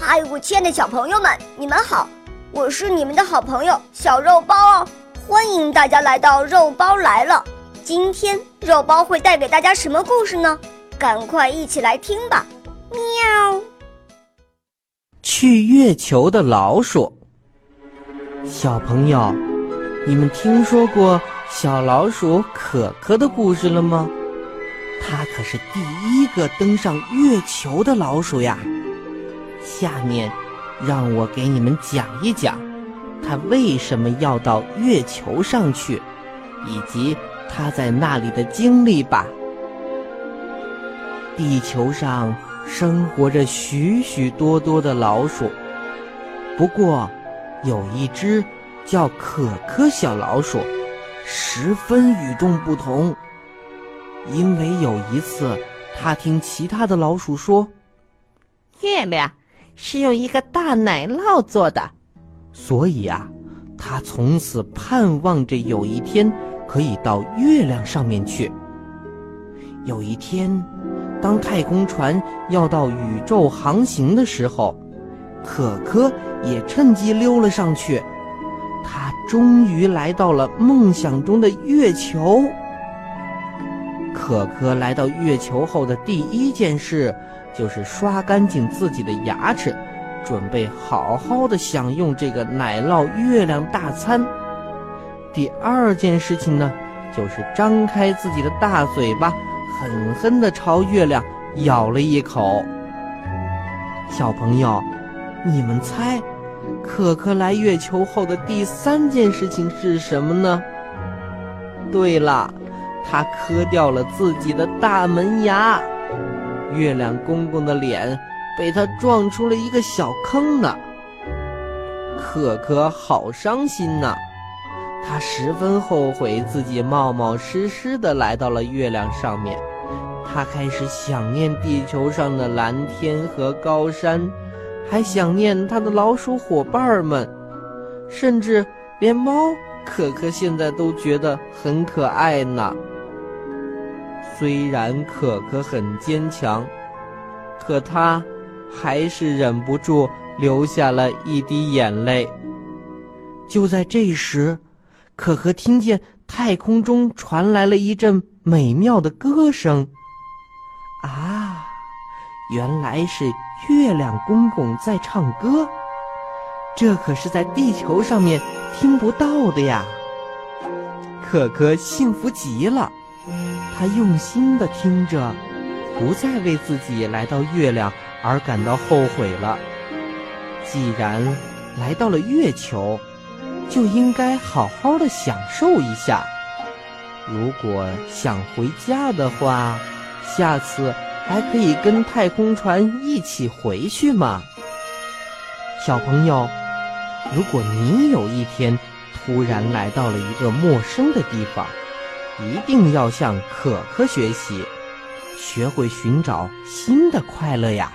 嗨，我亲爱的小朋友们，你们好！我是你们的好朋友小肉包哦，欢迎大家来到肉包来了。今天肉包会带给大家什么故事呢？赶快一起来听吧！喵。去月球的老鼠。小朋友，你们听说过小老鼠可可的故事了吗？它可是第一个登上月球的老鼠呀。下面，让我给你们讲一讲，他为什么要到月球上去，以及他在那里的经历吧。地球上生活着许许多多的老鼠，不过，有一只叫可可小老鼠，十分与众不同。因为有一次，他听其他的老鼠说，月亮是用一个大奶酪做的，所以啊，他从此盼望着有一天可以到月亮上面去。有一天，当太空船要到宇宙航行的时候，可可也趁机溜了上去。他终于来到了梦想中的月球。可可来到月球后的第一件事，就是刷干净自己的牙齿，准备好好的享用这个奶酪月亮大餐。第二件事情呢，就是张开自己的大嘴巴。狠狠地朝月亮咬了一口。小朋友，你们猜，可可来月球后的第三件事情是什么呢？对了，他磕掉了自己的大门牙。月亮公公的脸被他撞出了一个小坑呢。可可好伤心呐。他十分后悔自己冒冒失失地来到了月亮上面，他开始想念地球上的蓝天和高山，还想念他的老鼠伙伴们，甚至连猫可可现在都觉得很可爱呢。虽然可可很坚强，可她还是忍不住流下了一滴眼泪。就在这时。可可听见太空中传来了一阵美妙的歌声，啊，原来是月亮公公在唱歌，这可是在地球上面听不到的呀。可可幸福极了，他用心的听着，不再为自己来到月亮而感到后悔了。既然来到了月球。就应该好好的享受一下。如果想回家的话，下次还可以跟太空船一起回去嘛。小朋友，如果你有一天突然来到了一个陌生的地方，一定要向可可学习，学会寻找新的快乐呀。